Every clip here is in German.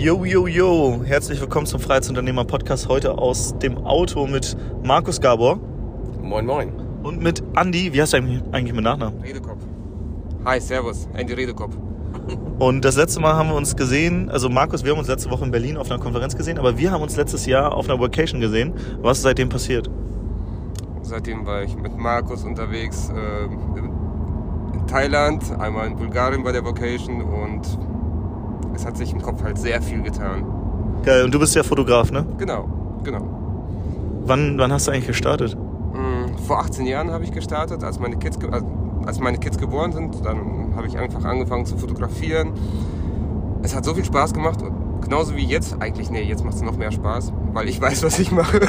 Yo, yo, yo. Herzlich willkommen zum Freiheitsunternehmer Podcast. Heute aus dem Auto mit Markus Gabor Moin, moin. und mit Andy. Wie heißt du eigentlich mit Nachnamen? Redekopf. Hi, servus. Andy Redekopf. Und das letzte Mal haben wir uns gesehen, also Markus, wir haben uns letzte Woche in Berlin auf einer Konferenz gesehen, aber wir haben uns letztes Jahr auf einer Vacation gesehen. Was ist seitdem passiert? Seitdem war ich mit Markus unterwegs äh, in Thailand, einmal in Bulgarien bei der Vocation und es hat sich im Kopf halt sehr viel getan. Geil, und du bist ja Fotograf, ne? Genau, genau. Wann, wann hast du eigentlich gestartet? Mm, Vor 18 Jahren habe ich gestartet, als meine Kids, als meine Kids geboren sind. Dann habe ich einfach angefangen zu fotografieren. Es hat so viel Spaß gemacht, genauso wie jetzt. Eigentlich, nee, jetzt macht es noch mehr Spaß, weil ich weiß, was ich mache.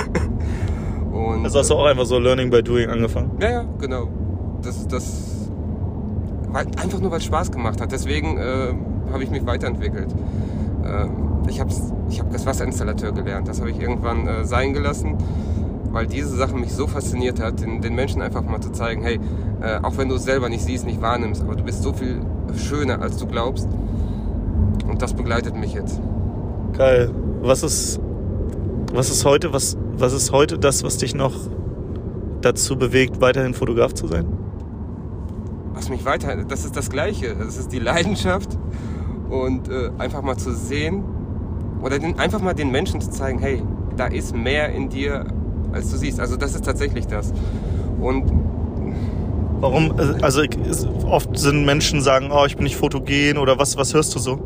Und, Also hast du auch einfach so Learning by Doing angefangen? Ja, ja, genau. Das das. Weil, einfach nur, weil es Spaß gemacht hat. Deswegen äh, habe ich mich weiterentwickelt. Ähm, ich habe ich hab das Wasserinstallateur gelernt. Das habe ich irgendwann äh, sein gelassen, weil diese Sache mich so fasziniert hat, den, den Menschen einfach mal zu zeigen: hey, äh, auch wenn du es selber nicht siehst, nicht wahrnimmst, aber du bist so viel schöner, als du glaubst. Und das begleitet mich jetzt. Geil. Was ist, was ist heute, was, was ist heute das, was dich noch dazu bewegt, weiterhin Fotograf zu sein? was mich weiter, das ist das Gleiche. Das ist die Leidenschaft und äh, einfach mal zu sehen oder den, einfach mal den Menschen zu zeigen, hey, da ist mehr in dir, als du siehst. Also das ist tatsächlich das. Und Warum, also es- oft sind Menschen sagen, oh, ich bin nicht fotogen oder was, was hörst du so?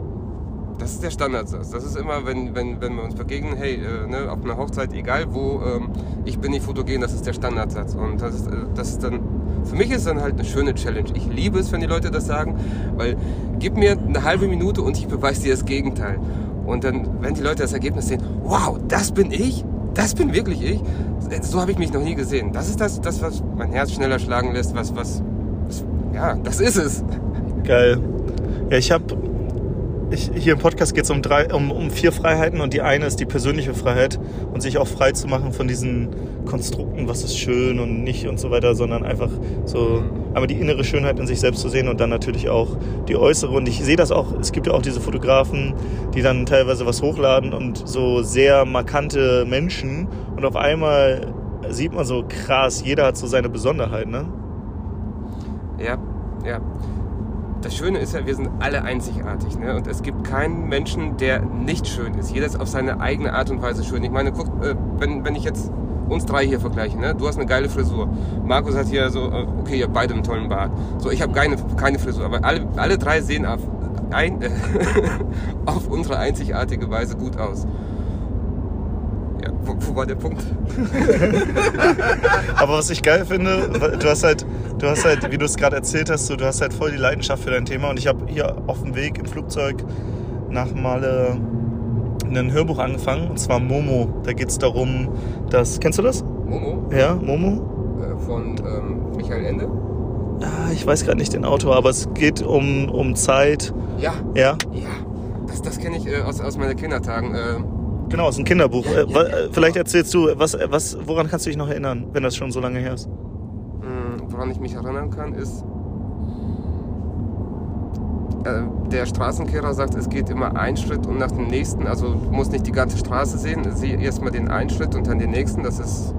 das ist der Standardsatz. Das ist immer, wenn, wenn, wenn wir uns begegnen, hey, äh, ne, auf einer Hochzeit, egal wo, ähm, ich bin nicht fotogen, das ist der Standardsatz. Und das ist, äh, das ist dann, für mich ist dann halt eine schöne Challenge. Ich liebe es, wenn die Leute das sagen, weil gib mir eine halbe Minute und ich beweise dir das Gegenteil. Und dann, wenn die Leute das Ergebnis sehen, wow, das bin ich, das bin wirklich ich, so habe ich mich noch nie gesehen. Das ist das, das was mein Herz schneller schlagen lässt, was, was, was ja, das ist es. Geil. Ja, ich habe ich, hier im Podcast geht es um, drei, um, um vier Freiheiten und die eine ist die persönliche Freiheit und sich auch frei zu machen von diesen Konstrukten, was ist schön und nicht und so weiter, sondern einfach so einmal die innere Schönheit in sich selbst zu sehen und dann natürlich auch die äußere. Und ich sehe das auch, es gibt ja auch diese Fotografen, die dann teilweise was hochladen und so sehr markante Menschen und auf einmal sieht man so krass, jeder hat so seine Besonderheit, ne? Ja, ja. Das Schöne ist ja, wir sind alle einzigartig. Ne? Und es gibt keinen Menschen, der nicht schön ist. Jeder ist auf seine eigene Art und Weise schön. Ich meine, guck, äh, wenn, wenn ich jetzt uns drei hier vergleiche, ne? du hast eine geile Frisur. Markus hat hier so, äh, okay, ihr habt beide einen tollen Bart. So, ich habe keine, keine Frisur. Aber alle, alle drei sehen auf, ein, auf unsere einzigartige Weise gut aus. Ja, wo, wo war der Punkt? Aber was ich geil finde, du hast halt, du hast halt, wie du es gerade erzählt hast, so, du hast halt voll die Leidenschaft für dein Thema. Und ich habe hier auf dem Weg im Flugzeug nach Male ein Hörbuch angefangen, und zwar Momo. Da geht es darum, dass. Kennst du das? Momo Ja, Momo? äh, von ähm, Michael Ende. Ah, ich weiß gerade nicht den Autor, aber es geht um, um Zeit. Ja, Ja, Ja, das, das kenne ich äh, aus, aus meinen Kindertagen. Äh, genau, es ist ein Kinderbuch. Ja, Äh, ja, äh, Vielleicht erzählst du, was, was, woran kannst du dich noch erinnern, wenn das schon so lange her ist? mh, woran ich mich erinnern kann, ist, äh, der Straßenkehrer sagt, es geht immer ein Schritt und nach dem nächsten. Also du musst nicht die ganze Straße sehen, sieh erstmal den einen Schritt und dann den nächsten. Das ist.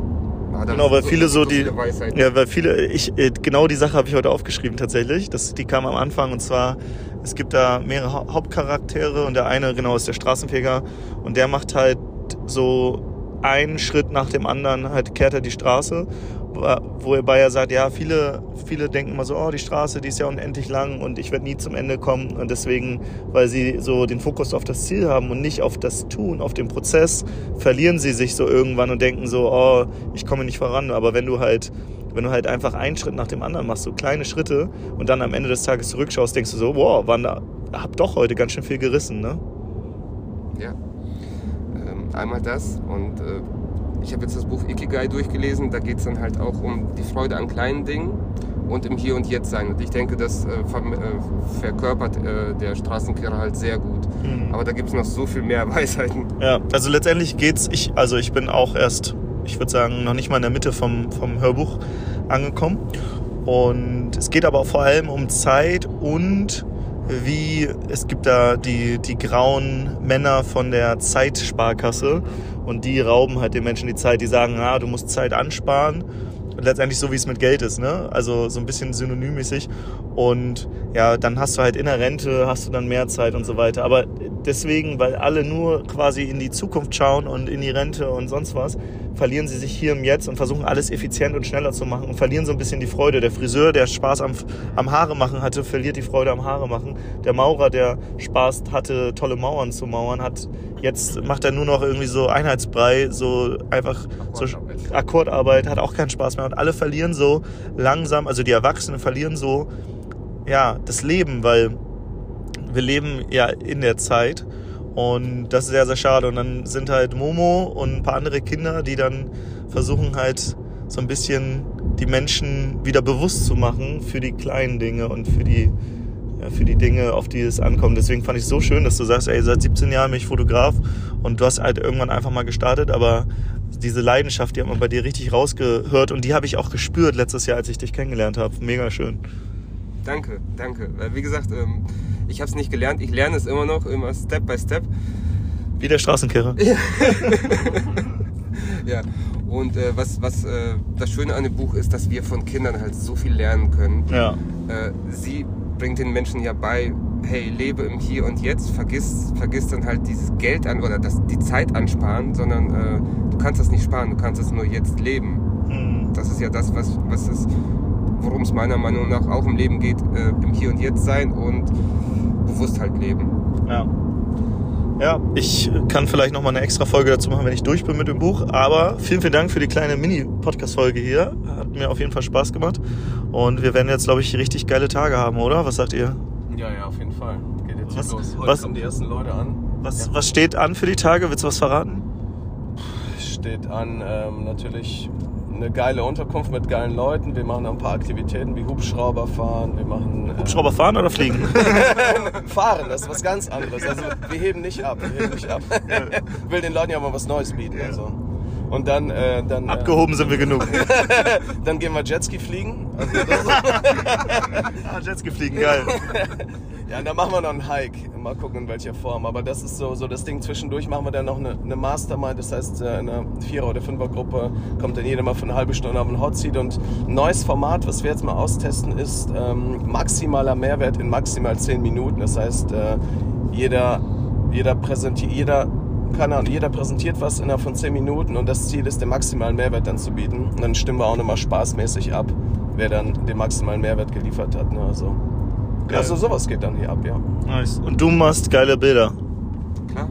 Ah, Genau, weil so- viele so die. viele Weisheiten. Ja, weil viele. Ich, äh, genau die Sache habe ich heute aufgeschrieben tatsächlich. Das, die kam am Anfang und zwar, es gibt da mehrere Hau- Hauptcharaktere und der eine, genau, ist der Straßenfeger und der macht halt so einen Schritt nach dem anderen, halt kehrt er die Straße, wobei er sagt, ja, viele, viele denken immer so, oh, die Straße, die ist ja unendlich lang und ich werde nie zum Ende kommen und deswegen, weil sie so den Fokus auf das Ziel haben und nicht auf das Tun, auf den Prozess, verlieren sie sich so irgendwann und denken so, oh, ich komme nicht voran, aber wenn du halt wenn du halt einfach einen Schritt nach dem anderen machst, so kleine Schritte und dann am Ende des Tages zurückschaust, denkst du so, wow, waren da, hab doch heute ganz schön viel gerissen, ne? Ja. Ähm, einmal das und äh, ich habe jetzt das Buch Ikigai durchgelesen. Da geht es dann halt auch um die Freude an kleinen Dingen und im Hier und Jetzt sein. Und ich denke, das äh, ver äh, verkörpert äh, der Straßenkehrer halt sehr gut. Mhm. Aber da gibt es noch so viel mehr Weisheiten. Ja, also letztendlich geht's, ich, also ich bin auch erst, ich würde sagen, noch nicht mal in der Mitte vom, vom Hörbuch angekommen. Und es geht aber vor allem um Zeit und wie es gibt da die, die grauen Männer von der Zeitsparkasse und die rauben halt den Menschen die Zeit. Die sagen, ah, du musst Zeit ansparen. Letztendlich so, wie es mit Geld ist, ne? Also so ein bisschen synonymmäßig. Und ja, dann hast du halt in der Rente, hast du dann mehr Zeit und so weiter. Aber deswegen, weil alle nur quasi in die Zukunft schauen und in die Rente und sonst was, verlieren sie sich hier im Jetzt und versuchen alles effizient und schneller zu machen und verlieren so ein bisschen die Freude. Der Friseur, der Spaß am, am Haare machen hatte, verliert die Freude am Haare machen. Der Maurer, der Spaß hatte, tolle Mauern zu mauern, hat jetzt macht er nur noch irgendwie so Einheitsbrei, so einfach Akkordarbeit. so Akkordarbeit, hat auch keinen Spaß mehr und alle verlieren so langsam, also die Erwachsenen verlieren so ja, das Leben, weil wir leben ja in der Zeit und das ist sehr, sehr schade. Und dann sind halt Momo und ein paar andere Kinder, die dann versuchen halt so ein bisschen die Menschen wieder bewusst zu machen für die kleinen Dinge und für die, ja, für die Dinge, auf die es ankommt. Deswegen fand ich es so schön, dass du sagst, ey, seit 17 Jahren bin ich Fotograf und du hast halt irgendwann einfach mal gestartet, aber diese Leidenschaft, die hat man bei dir richtig rausgehört und die habe ich auch gespürt letztes Jahr, als ich dich kennengelernt habe. Mega schön. Danke, danke. Wie gesagt, ähm, ich habe es nicht gelernt. Ich lerne es immer noch, immer Step by Step. Wie der Straßenkehrer. ja. Und äh, was, was äh, das Schöne an dem Buch ist, dass wir von Kindern halt so viel lernen können. Ja. Äh, sie bringt den Menschen ja bei, hey, lebe im Hier und Jetzt, vergiss, vergiss dann halt dieses Geld an oder das, die Zeit ansparen, sondern äh, du kannst das nicht sparen, du kannst es nur jetzt leben. Mhm. Das ist ja das, was, was es worum es meiner Meinung nach auch im Leben geht, äh, im Hier und Jetzt sein und bewusst halt leben. Ja. Ja, ich kann vielleicht noch mal eine extra Folge dazu machen, wenn ich durch bin mit dem Buch. Aber vielen, vielen Dank für die kleine Mini-Podcast-Folge hier. Hat mir auf jeden Fall Spaß gemacht. Und wir werden jetzt, glaube ich, richtig geile Tage haben, oder? Was sagt ihr? Ja, ja, auf jeden Fall. Geht jetzt was, los. Heute was, kommen die ersten Leute an. Was, ja. was steht an für die Tage? Willst du was verraten? Steht an ähm, natürlich eine geile Unterkunft mit geilen Leuten. Wir machen ein paar Aktivitäten wie Hubschrauber fahren. Wir machen äh, Hubschrauber fahren oder fliegen? fahren, das ist was ganz anderes. Also wir heben nicht ab. Wir heben nicht ab. will den Leuten ja mal was Neues bieten. Also. Und dann, äh, dann äh, abgehoben äh, sind wir genug. dann gehen wir Jetski fliegen. Also ah, Jetski fliegen, geil. Ja, dann machen wir noch einen Hike. Mal gucken, in welcher Form. Aber das ist so, so das Ding. Zwischendurch machen wir dann noch eine, eine Mastermind. Das heißt, äh, eine Vierer- oder Fünfer-Gruppe kommt dann jeder mal für eine halbe Stunde auf den Hot Seat. Und ein neues Format, was wir jetzt mal austesten, ist ähm, maximaler Mehrwert in maximal zehn Minuten. Das heißt, äh, jeder, jeder präsentiert, jeder keine Ahnung, jeder präsentiert was innerhalb von 10 Minuten und das Ziel ist, den maximalen Mehrwert dann zu bieten. Und dann stimmen wir auch nochmal spaßmäßig ab, wer dann den maximalen Mehrwert geliefert hat. Ne? Also Geil. Also sowas geht dann hier ab, ja. Nice. Und du machst geile Bilder. Klar.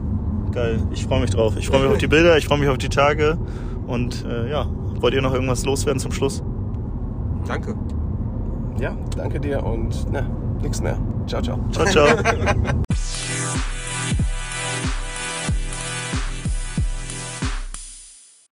Geil. Ich freue mich drauf. Ich freue mich auf die Bilder, ich freue mich auf die Tage. Und äh, ja, wollt ihr noch irgendwas loswerden zum Schluss? Danke. Ja, danke dir und ne, nichts mehr. Ciao, ciao. Ciao, ciao.